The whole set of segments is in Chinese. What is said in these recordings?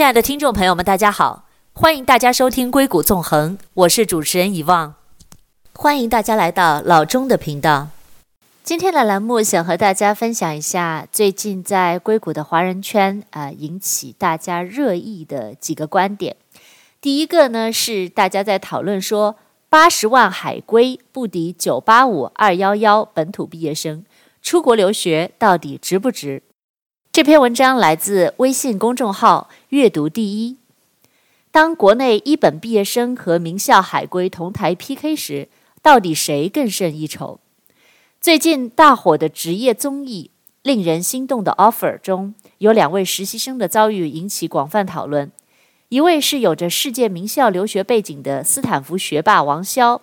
亲爱的听众朋友们，大家好，欢迎大家收听《硅谷纵横》，我是主持人遗忘，欢迎大家来到老钟的频道。今天的栏目想和大家分享一下最近在硅谷的华人圈啊、引起大家热议的几个观点。第一个呢是大家在讨论说，八十万海归不敌九八五二幺幺本土毕业生，出国留学到底值不值？这篇文章来自微信公众号“阅读第一”。当国内一本毕业生和名校海归同台 PK 时，到底谁更胜一筹？最近大火的职业综艺《令人心动的 offer》中有两位实习生的遭遇引起广泛讨论。一位是有着世界名校留学背景的斯坦福学霸王潇。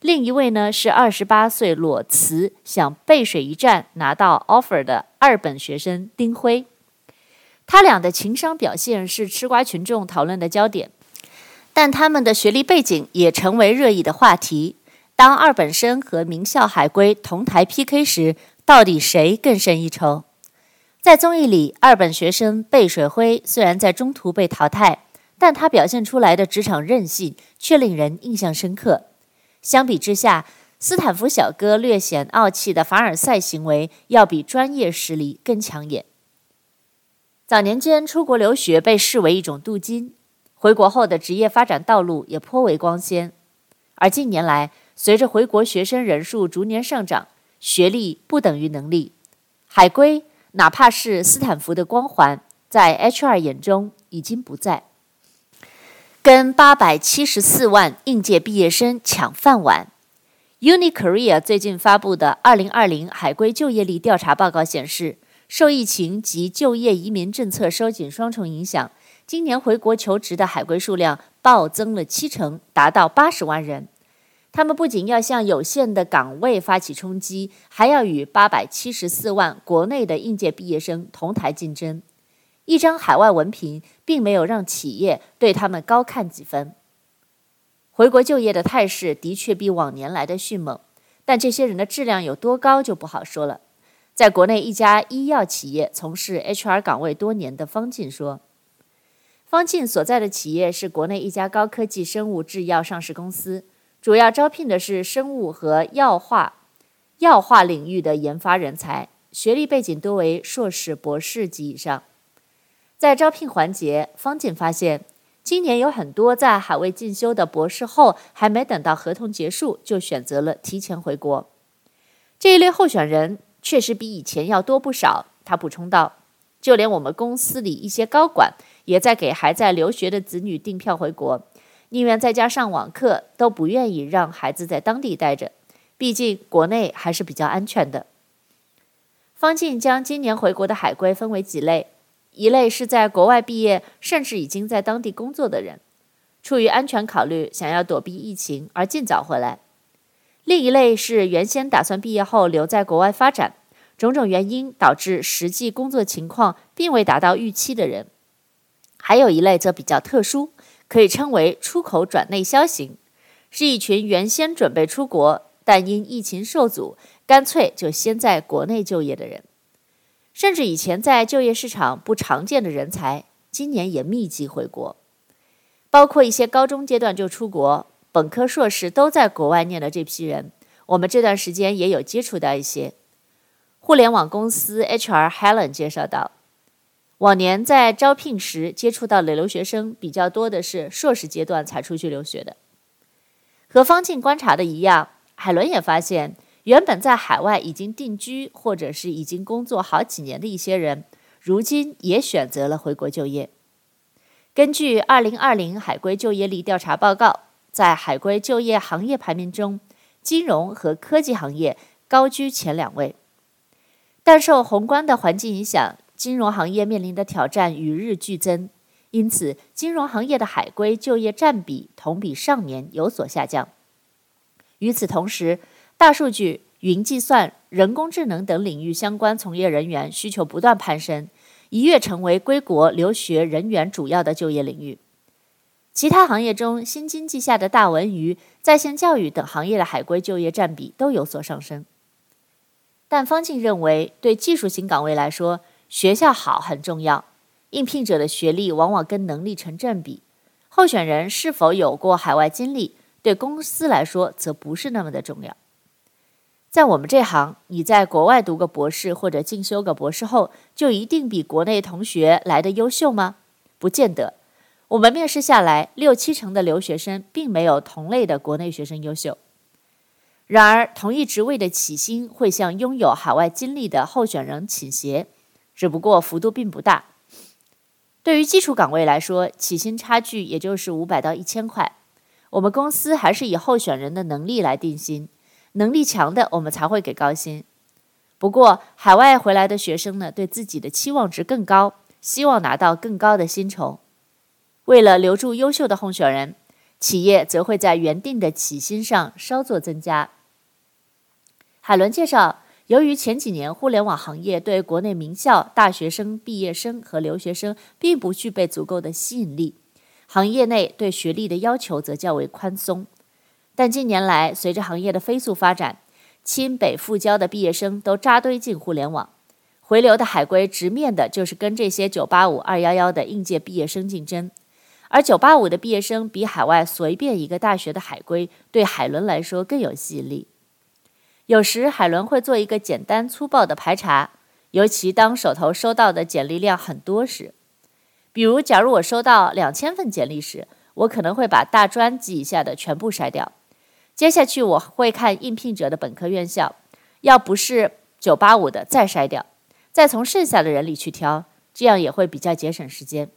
另一位呢是二十八岁裸辞想背水一战拿到 offer 的二本学生丁辉，他俩的情商表现是吃瓜群众讨论的焦点，但他们的学历背景也成为热议的话题。当二本生和名校海归同台 PK 时，到底谁更胜一筹？在综艺里，二本学生背水辉虽然在中途被淘汰，但他表现出来的职场韧性却令人印象深刻。相比之下，斯坦福小哥略显傲气的凡尔赛行为要比专业实力更抢眼。早年间出国留学被视为一种镀金，回国后的职业发展道路也颇为光鲜。而近年来，随着回国学生人数逐年上涨，学历不等于能力，海归哪怕是斯坦福的光环，在 HR 眼中已经不在。跟八百七十四万应届毕业生抢饭碗。UniKorea 最近发布的二零二零海归就业力调查报告显示，受疫情及就业移民政策收紧双重影响，今年回国求职的海归数量暴增了七成，达到八十万人。他们不仅要向有限的岗位发起冲击，还要与八百七十四万国内的应届毕业生同台竞争。一张海外文凭并没有让企业对他们高看几分。回国就业的态势的确比往年来的迅猛，但这些人的质量有多高就不好说了。在国内一家医药企业从事 HR 岗位多年的方静说：“方静所在的企业是国内一家高科技生物制药上市公司，主要招聘的是生物和药化药化领域的研发人才，学历背景多为硕士、博士及以上。”在招聘环节，方进发现，今年有很多在海外进修的博士后，还没等到合同结束，就选择了提前回国。这一类候选人确实比以前要多不少。他补充道：“就连我们公司里一些高管，也在给还在留学的子女订票回国，宁愿在家上网课，都不愿意让孩子在当地待着。毕竟国内还是比较安全的。”方静将今年回国的海归分为几类。一类是在国外毕业，甚至已经在当地工作的人，出于安全考虑，想要躲避疫情而尽早回来；另一类是原先打算毕业后留在国外发展，种种原因导致实际工作情况并未达到预期的人；还有一类则比较特殊，可以称为出口转内销型，是一群原先准备出国，但因疫情受阻，干脆就先在国内就业的人。甚至以前在就业市场不常见的人才，今年也密集回国，包括一些高中阶段就出国、本科、硕士都在国外念的这批人，我们这段时间也有接触到一些。互联网公司 HR Helen 介绍道，往年在招聘时接触到的留学生比较多的是硕士阶段才出去留学的。和方静观察的一样，海伦也发现。原本在海外已经定居或者是已经工作好几年的一些人，如今也选择了回国就业。根据二零二零海归就业力调查报告，在海归就业行业排名中，金融和科技行业高居前两位。但受宏观的环境影响，金融行业面临的挑战与日俱增，因此金融行业的海归就业占比同比上年有所下降。与此同时，大数据、云计算、人工智能等领域相关从业人员需求不断攀升，一跃成为归国留学人员主要的就业领域。其他行业中，新经济下的大文娱、在线教育等行业的海归就业占比都有所上升。但方静认为，对技术型岗位来说，学校好很重要。应聘者的学历往往跟能力成正比，候选人是否有过海外经历，对公司来说则不是那么的重要。在我们这行，你在国外读个博士或者进修个博士后，就一定比国内同学来得优秀吗？不见得。我们面试下来，六七成的留学生并没有同类的国内学生优秀。然而，同一职位的起薪会向拥有海外经历的候选人倾斜，只不过幅度并不大。对于基础岗位来说，起薪差距也就是五百到一千块。我们公司还是以候选人的能力来定薪，能力强的我们才会给高薪。不过，海外回来的学生呢，对自己的期望值更高，希望拿到更高的薪酬。为了留住优秀的候选人，企业则会在原定的起薪上稍作增加。海伦介绍，由于前几年互联网行业对国内名校大学生、毕业生和留学生并不具备足够的吸引力，行业内对学历的要求则较为宽松。但近年来，随着行业的飞速发展，清北复交的毕业生都扎堆进互联网，回流的海归直面的就是跟这些985、211的应届毕业生竞争。而985的毕业生比海外随便一个大学的海归对海伦来说更有吸引力。有时海伦会做一个简单粗暴的排查，尤其当手头收到的简历量很多时。比如，假如我收到两千份简历时，我可能会把大专及以下的全部筛掉。接下去我会看应聘者的本科院校，要不是985的再筛掉，再从剩下的人里去挑，这样也会比较节省时间。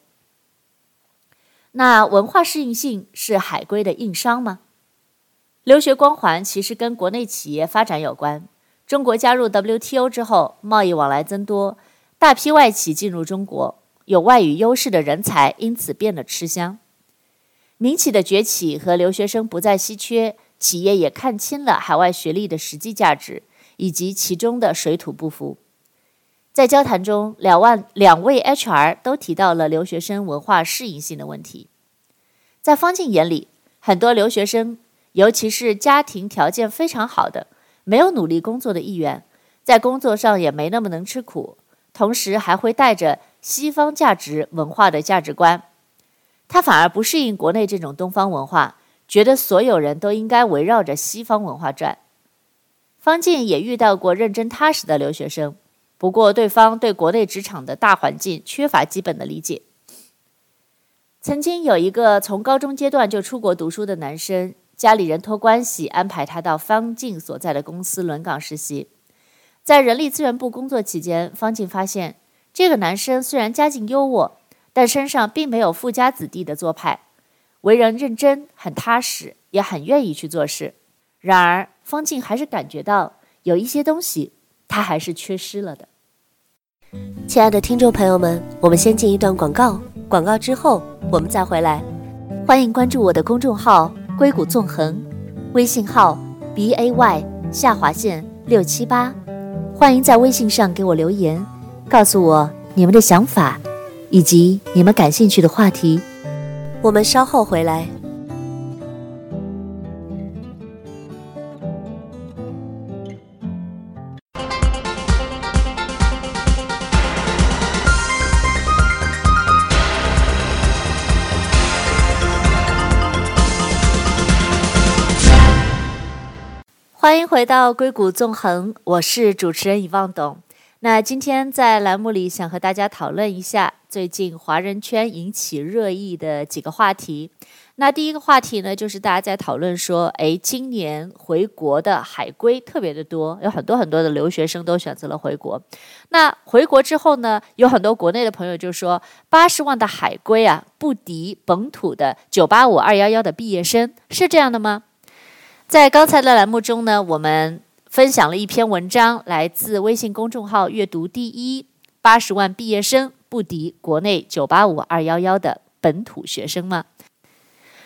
那文化适应性是海归的硬伤吗？留学光环其实跟国内企业发展有关。中国加入 WTO 之后，贸易往来增多，大批外企进入中国，有外语优势的人才因此变得吃香。民企的崛起和留学生不再稀缺，企业也看清了海外学历的实际价值以及其中的水土不服。在交谈中，两万两位 HR 都提到了留学生文化适应性的问题。在方静眼里，很多留学生。尤其是家庭条件非常好的，没有努力工作的意愿，在工作上也没那么能吃苦，同时还会带着西方价值文化的价值观，他反而不适应国内这种东方文化，觉得所有人都应该围绕着西方文化转。方静也遇到过认真踏实的留学生，不过对方对国内职场的大环境缺乏基本的理解。曾经有一个从高中阶段就出国读书的男生。家里人托关系安排他到方静所在的公司轮岗实习，在人力资源部工作期间，方静发现这个男生虽然家境优渥，但身上并没有富家子弟的做派，为人认真、很踏实，也很愿意去做事。然而，方静还是感觉到有一些东西他还是缺失了的。亲爱的听众朋友们，我们先进一段广告，广告之后我们再回来。欢迎关注我的公众号。硅谷纵横，微信号 b a y 下划线六七八，欢迎在微信上给我留言，告诉我你们的想法以及你们感兴趣的话题。我们稍后回来。欢迎回到硅谷纵横，我是主持人遗忘董。那今天在栏目里想和大家讨论一下最近华人圈引起热议的几个话题。那第一个话题呢，就是大家在讨论说，哎，今年回国的海归特别的多，有很多很多的留学生都选择了回国。那回国之后呢，有很多国内的朋友就说，八十万的海归啊，不敌本土的九八五、二幺幺的毕业生，是这样的吗？在刚才的栏目中呢，我们分享了一篇文章，来自微信公众号“阅读第一”，八十万毕业生不敌国内九八五、二幺幺的本土学生吗？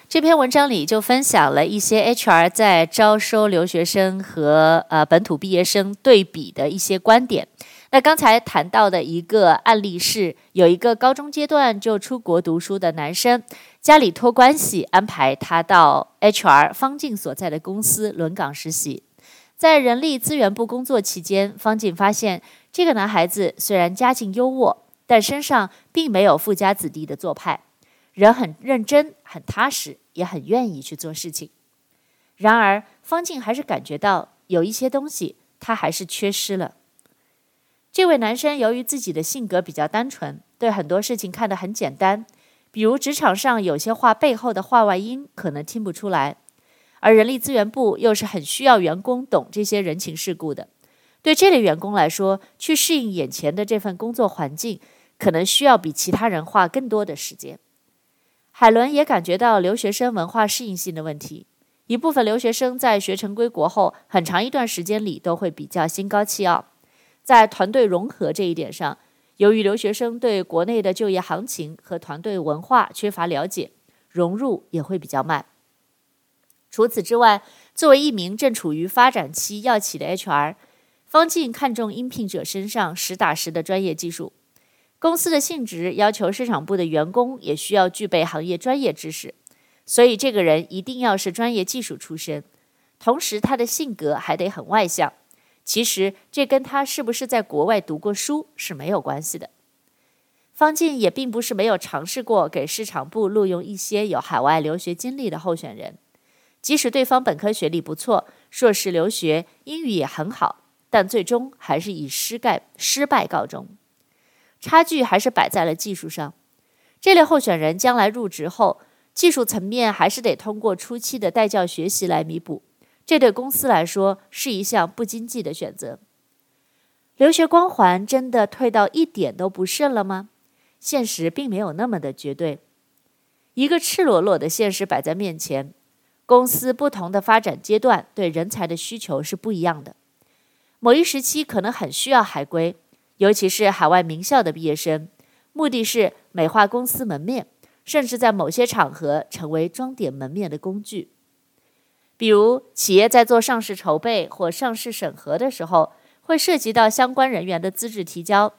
这篇文章里就分享了一些 HR 在招收留学生和呃本土毕业生对比的一些观点。那刚才谈到的一个案例是，有一个高中阶段就出国读书的男生，家里托关系安排他到 HR 方静所在的公司轮岗实习。在人力资源部工作期间，方静发现这个男孩子虽然家境优渥，但身上并没有富家子弟的做派，人很认真、很踏实，也很愿意去做事情。然而，方静还是感觉到有一些东西他还是缺失了。这位男生由于自己的性格比较单纯，对很多事情看得很简单，比如职场上有些话背后的话外音可能听不出来，而人力资源部又是很需要员工懂这些人情世故的。对这类员工来说，去适应眼前的这份工作环境，可能需要比其他人花更多的时间。海伦也感觉到留学生文化适应性的问题。一部分留学生在学成归国后，很长一段时间里都会比较心高气傲。在团队融合这一点上，由于留学生对国内的就业行情和团队文化缺乏了解，融入也会比较慢。除此之外，作为一名正处于发展期药企的 HR，方静看重应聘者身上实打实的专业技术。公司的性质要求市场部的员工也需要具备行业专业知识，所以这个人一定要是专业技术出身，同时他的性格还得很外向。其实这跟他是不是在国外读过书是没有关系的。方静也并不是没有尝试过给市场部录用一些有海外留学经历的候选人，即使对方本科学历不错，硕士留学，英语也很好，但最终还是以失败失败告终。差距还是摆在了技术上，这类候选人将来入职后，技术层面还是得通过初期的带教学习来弥补，这对公司来说是一项不经济的选择。留学光环真的退到一点都不剩了吗？现实并没有那么的绝对，一个赤裸裸的现实摆在面前，公司不同的发展阶段对人才的需求是不一样的，某一时期可能很需要海归。尤其是海外名校的毕业生，目的是美化公司门面，甚至在某些场合成为装点门面的工具。比如，企业在做上市筹备或上市审核的时候，会涉及到相关人员的资质提交。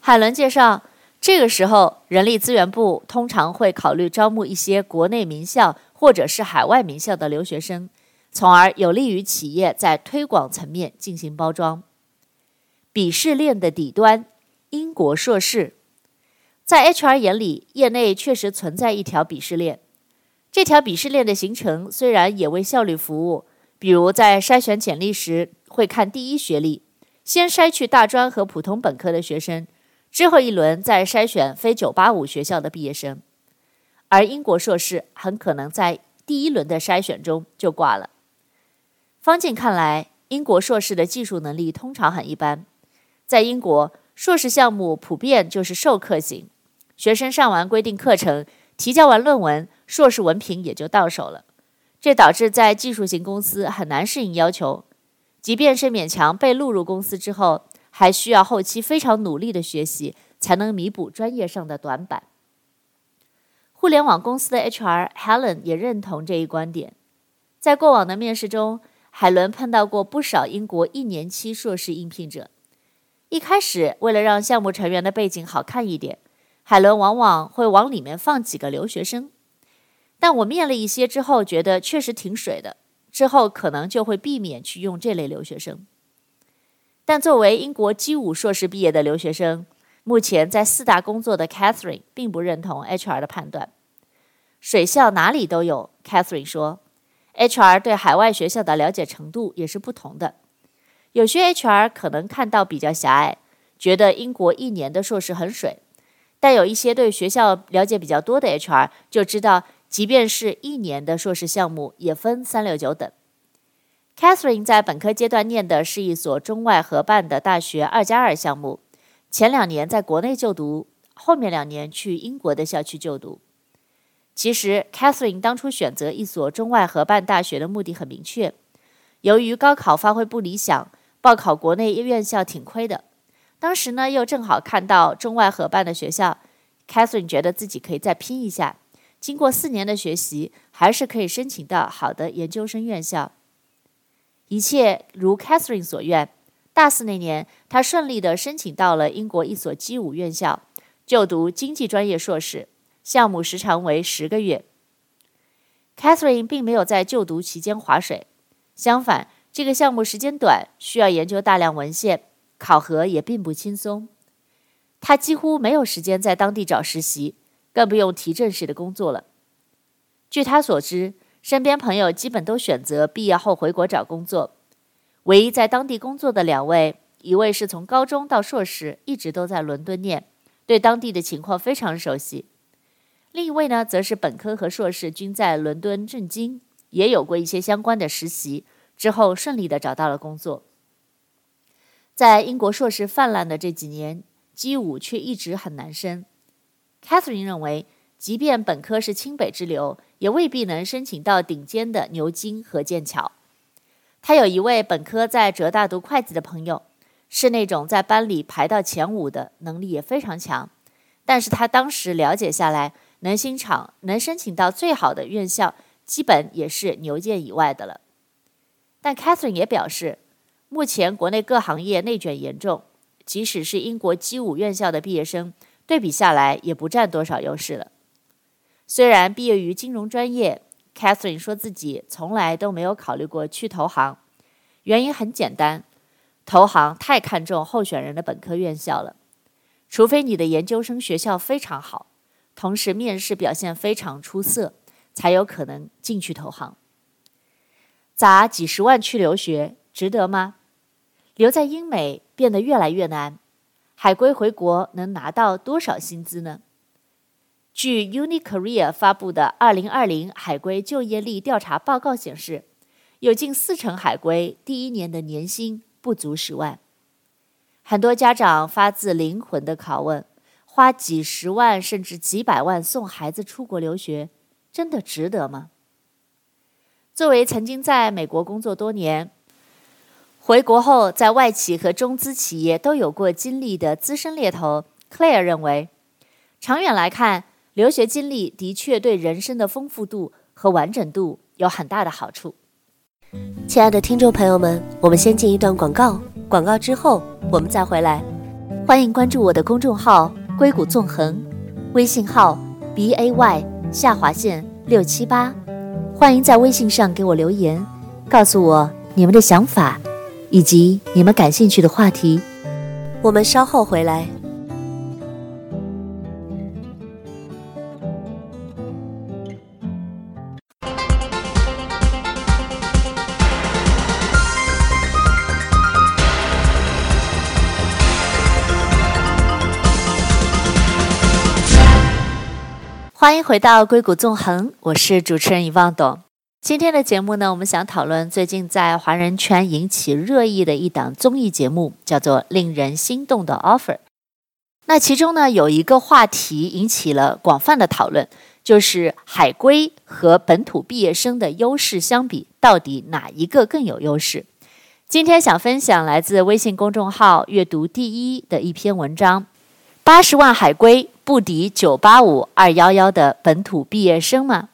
海伦介绍，这个时候人力资源部通常会考虑招募一些国内名校或者是海外名校的留学生，从而有利于企业在推广层面进行包装。鄙视链的底端，英国硕士，在 HR 眼里，业内确实存在一条鄙视链。这条鄙视链的形成虽然也为效率服务，比如在筛选简历时会看第一学历，先筛去大专和普通本科的学生，之后一轮再筛选非985学校的毕业生，而英国硕士很可能在第一轮的筛选中就挂了。方静看来，英国硕士的技术能力通常很一般。在英国，硕士项目普遍就是授课型，学生上完规定课程，提交完论文，硕士文凭也就到手了。这导致在技术型公司很难适应要求，即便是勉强被录入公司之后，还需要后期非常努力的学习，才能弥补专业上的短板。互联网公司的 HR Helen 也认同这一观点。在过往的面试中，海伦碰到过不少英国一年期硕士应聘者。一开始，为了让项目成员的背景好看一点，海伦往往会往里面放几个留学生。但我面了一些之后，觉得确实挺水的，之后可能就会避免去用这类留学生。但作为英国 G5 硕士毕业的留学生，目前在四大工作的 Catherine 并不认同 HR 的判断。水校哪里都有，Catherine 说，HR 对海外学校的了解程度也是不同的。有些 HR 可能看到比较狭隘，觉得英国一年的硕士很水，但有一些对学校了解比较多的 HR 就知道，即便是一年的硕士项目也分三六九等。Catherine 在本科阶段念的是一所中外合办的大学二加二项目，前两年在国内就读，后面两年去英国的校区就读。其实 Catherine 当初选择一所中外合办大学的目的很明确，由于高考发挥不理想。报考国内院校挺亏的，当时呢又正好看到中外合办的学校，Catherine 觉得自己可以再拼一下，经过四年的学习，还是可以申请到好的研究生院校。一切如 Catherine 所愿，大四那年，他顺利地申请到了英国一所 G5 院校，就读经济专业硕士，项目时长为十个月。Catherine 并没有在就读期间划水，相反。这个项目时间短，需要研究大量文献，考核也并不轻松。他几乎没有时间在当地找实习，更不用提正式的工作了。据他所知，身边朋友基本都选择毕业后回国找工作。唯一在当地工作的两位，一位是从高中到硕士一直都在伦敦念，对当地的情况非常熟悉；另一位呢，则是本科和硕士均在伦敦政经，也有过一些相关的实习，之后顺利的找到了工作。在英国硕士泛滥的这几年，基五却一直很难申。Catherine 认为，即便本科是清北之流，也未必能申请到顶尖的牛津和剑桥。他有一位本科在浙大读会计的朋友，是那种在班里排到前五的，能力也非常强。但是他当时了解下来，能新厂能申请到最好的院校，基本也是牛剑以外的了。但 Catherine 也表示，目前国内各行业内卷严重，即使是英国 G 五院校的毕业生，对比下来也不占多少优势了。虽然毕业于金融专业，Catherine 说自己从来都没有考虑过去投行，原因很简单，投行太看重候选人的本科院校了，除非你的研究生学校非常好，同时面试表现非常出色，才有可能进去投行。砸几十万去留学，值得吗？留在英美变得越来越难，海归回国能拿到多少薪资呢？据 UniCareer 发布的2020海归就业力调查报告显示，有近四成海归第一年的年薪不足十万。很多家长发自灵魂的拷问：花几十万甚至几百万送孩子出国留学，真的值得吗？作为曾经在美国工作多年，回国后在外企和中资企业都有过经历的资深猎头 Claire 认为，长远来看，留学经历的确对人生的丰富度和完整度有很大的好处。亲爱的听众朋友们，我们先进一段广告，广告之后我们再回来。欢迎关注我的公众号“硅谷纵横”，微信号 b a y 下划线六七八。欢迎在微信上给我留言，告诉我你们的想法以及你们感兴趣的话题。我们稍后回来。回到硅谷纵横，我是主持人遗忘董。今天的节目呢，我们想讨论最近在华人圈引起热议的一档综艺节目，叫做《令人心动的 offer》。那其中呢，有一个话题引起了广泛的讨论，就是海归和本土毕业生的优势相比，到底哪一个更有优势？今天想分享来自微信公众号“阅读第一”的一篇文章：八十万海归。不敌九八五二幺幺的本土毕业生吗？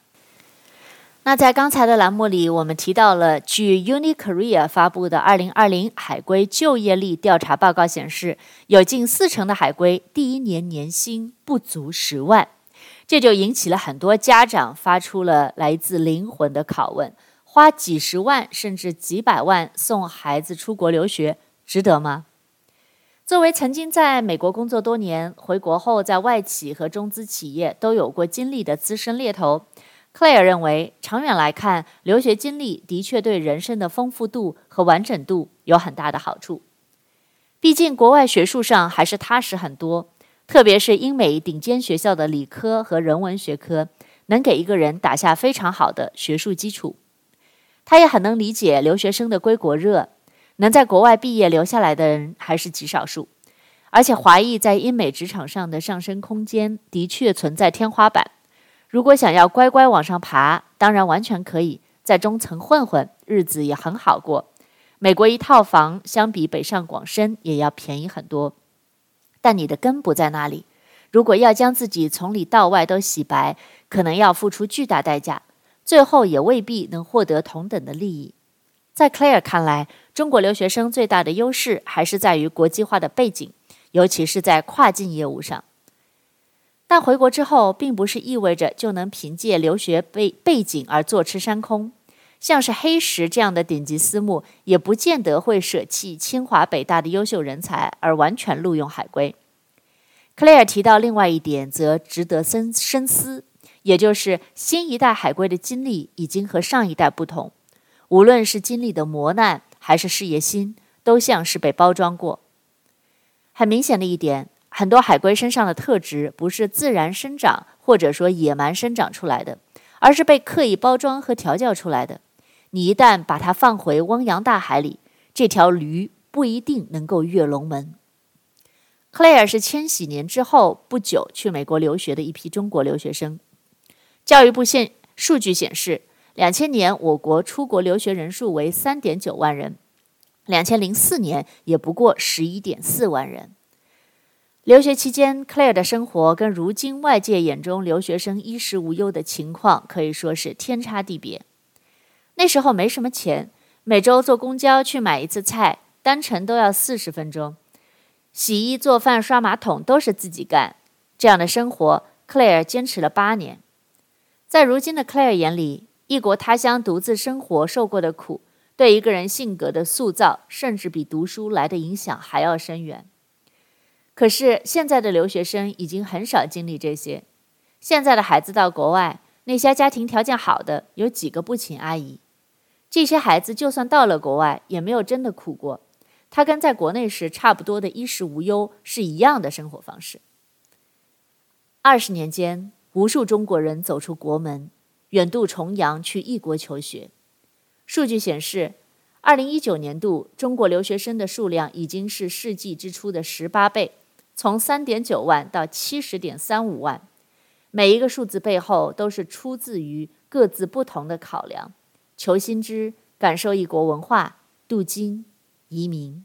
那在刚才的栏目里，我们提到了据 Unikorea 发布的二零二零海归就业力调查报告显示，有近四成的海归第一年年薪不足十万，这就引起了很多家长发出了来自灵魂的拷问：花几十万甚至几百万送孩子出国留学，值得吗？作为曾经在美国工作多年，回国后在外企和中资企业都有过经历的资深猎头，Claire 认为，长远来看，留学经历的确对人生的丰富度和完整度有很大的好处。毕竟，国外学术上还是踏实很多，特别是英美顶尖学校的理科和人文学科，能给一个人打下非常好的学术基础。他也很能理解留学生的归国热。能在国外毕业留下来的人还是极少数，而且华裔在英美职场上的上升空间的确存在天花板。如果想要乖乖往上爬，当然完全可以在中层混混，日子也很好过。美国一套房相比北上广深也要便宜很多，但你的根不在那里。如果要将自己从里到外都洗白，可能要付出巨大代价，最后也未必能获得同等的利益。在 Claire 看来，中国留学生最大的优势还是在于国际化的背景，尤其是在跨境业务上。但回国之后，并不是意味着就能凭借留学背背景而坐吃山空。像是黑石这样的顶级私募，也不见得会舍弃清华北大的优秀人才而完全录用海归。克莱尔提到另外一点，则值得深深思，也就是新一代海归的经历已经和上一代不同，无论是经历的磨难还是事业心，都像是被包装过。很明显的一点，很多海归身上的特质不是自然生长或者说野蛮生长出来的，而是被刻意包装和调教出来的。你一旦把它放回汪洋大海里，这条鱼不一定能够跃龙门。克莱尔是千禧年之后不久去美国留学的一批中国留学生。教育部现数据显示，两千年我国出国留学人数为三点九万人。两千零四年也不过十一点四万人。留学期间，，Claire 的生活跟如今外界眼中留学生衣食无忧的情况可以说是天差地别。那时候没什么钱，每周坐公交去买一次菜，单程都要四十分钟。洗衣、做饭、刷马桶都是自己干。这样的生活，，Claire 坚持了八年。在如今的 Claire 眼里，异国他乡独自生活受过的苦。对一个人性格的塑造，甚至比读书来的影响还要深远。可是现在的留学生已经很少经历这些。现在的孩子到国外，那些家庭条件好的有几个不请阿姨？这些孩子就算到了国外，也没有真的苦过。他跟在国内时差不多的衣食无忧是一样的生活方式。二十年间，无数中国人走出国门，远渡重洋去异国求学。数据显示，二零一九年度中国留学生的数量已经是世纪之初的十八倍，从三点九万到七十点三五万。每一个数字背后都是出自于各自不同的考量：求新知、感受异国文化、镀金、移民。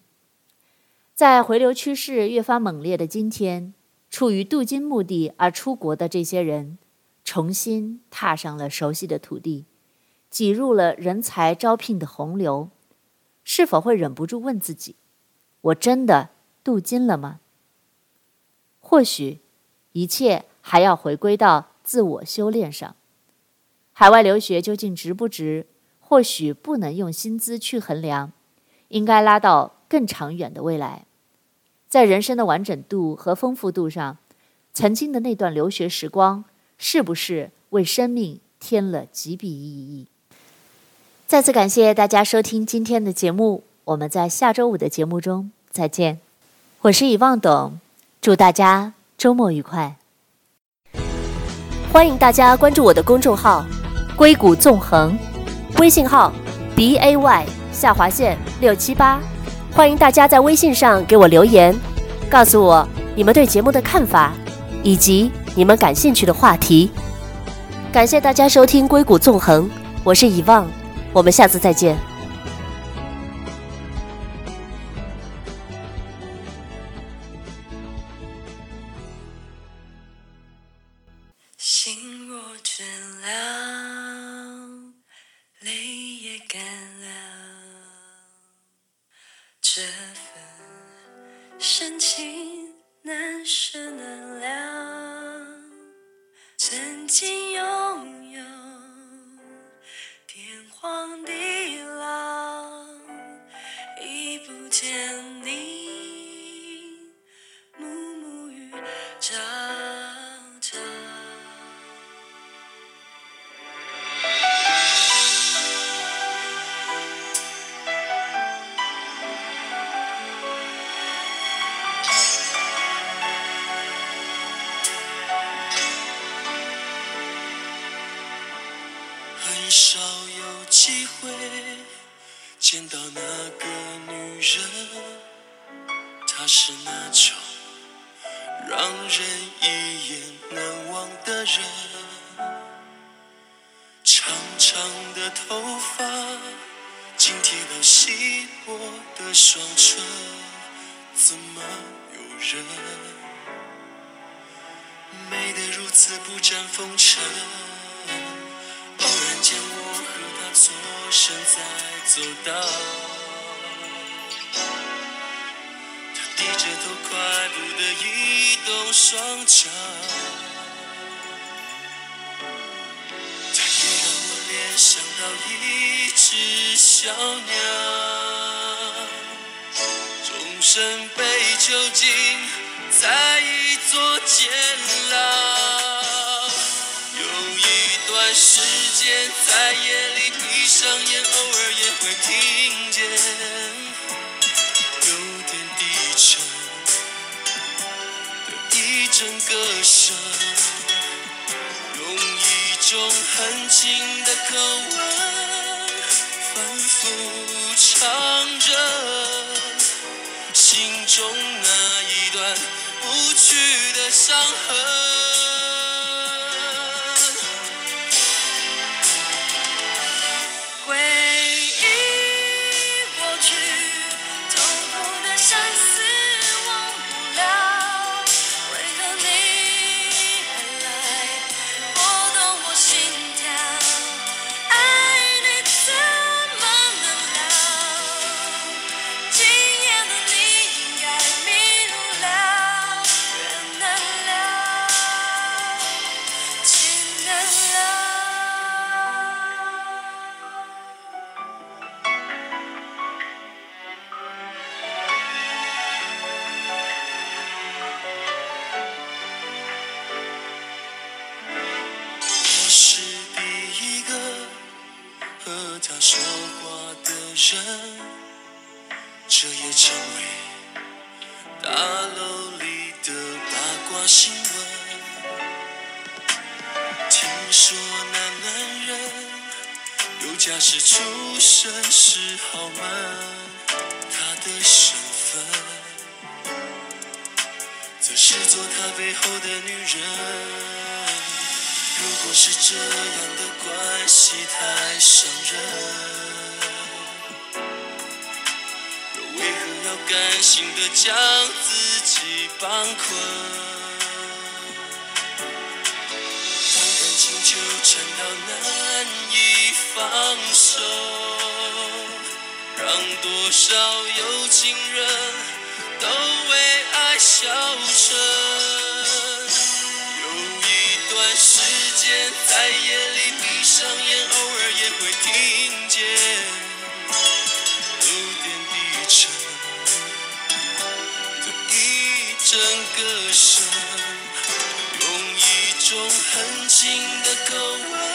在回流趋势越发猛烈的今天，出于镀金目的而出国的这些人，重新踏上了熟悉的土地。挤入了人才招聘的洪流，是否会忍不住问自己：“我真的镀金了吗？”或许，一切还要回归到自我修炼上。海外留学究竟值不值？或许不能用薪资去衡量，应该拉到更长远的未来。在人生的完整度和丰富度上，曾经的那段留学时光，是不是为生命添了几笔意义？再次感谢大家收听今天的节目，我们在下周五的节目中再见。我是以望董，祝大家周末愉快。欢迎大家关注我的公众号“硅谷纵横”，微信号 b a y 下划线六七八。欢迎大家在微信上给我留言，告诉我你们对节目的看法，以及你们感兴趣的话题。感谢大家收听“硅谷纵横”，我是以望。我们下次再见。与错身在走道，他低着头，快步地移动双脚，他也让我联想到一只小鸟，终身被囚禁在一座。监牢。有一段时间，在夜里上眼，偶尔也会听见有点低沉的一阵歌声，用一种很轻的口吻反复唱着心中那一段不去的伤痕。八卦新闻。听说那男人有家室出身是豪门，他的身份则是做他背后的女人。如果是这样的关系太伤人。又为何要甘心的将自己绑困，放手，让多少有情人都为爱消沉。有一段时间，在夜里闭上眼，偶尔也会听见。有点低沉，一整个声，用一种很轻的口吻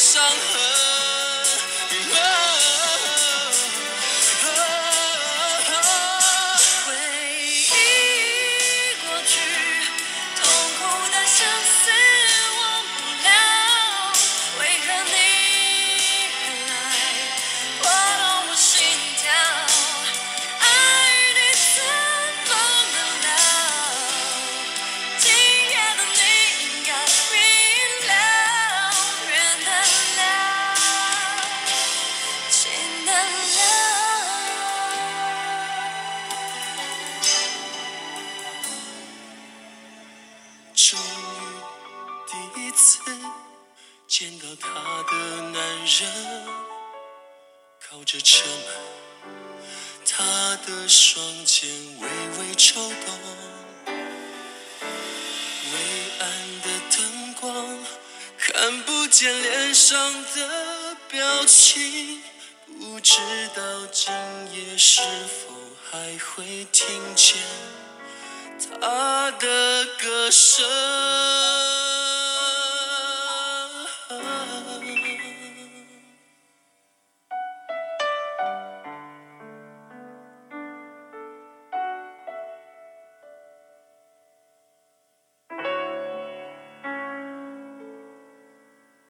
伤痕。人靠着车门，他的双肩微微抽动，微暗的灯光看不见脸上的表情，不知道今夜是否还会听见他的歌声。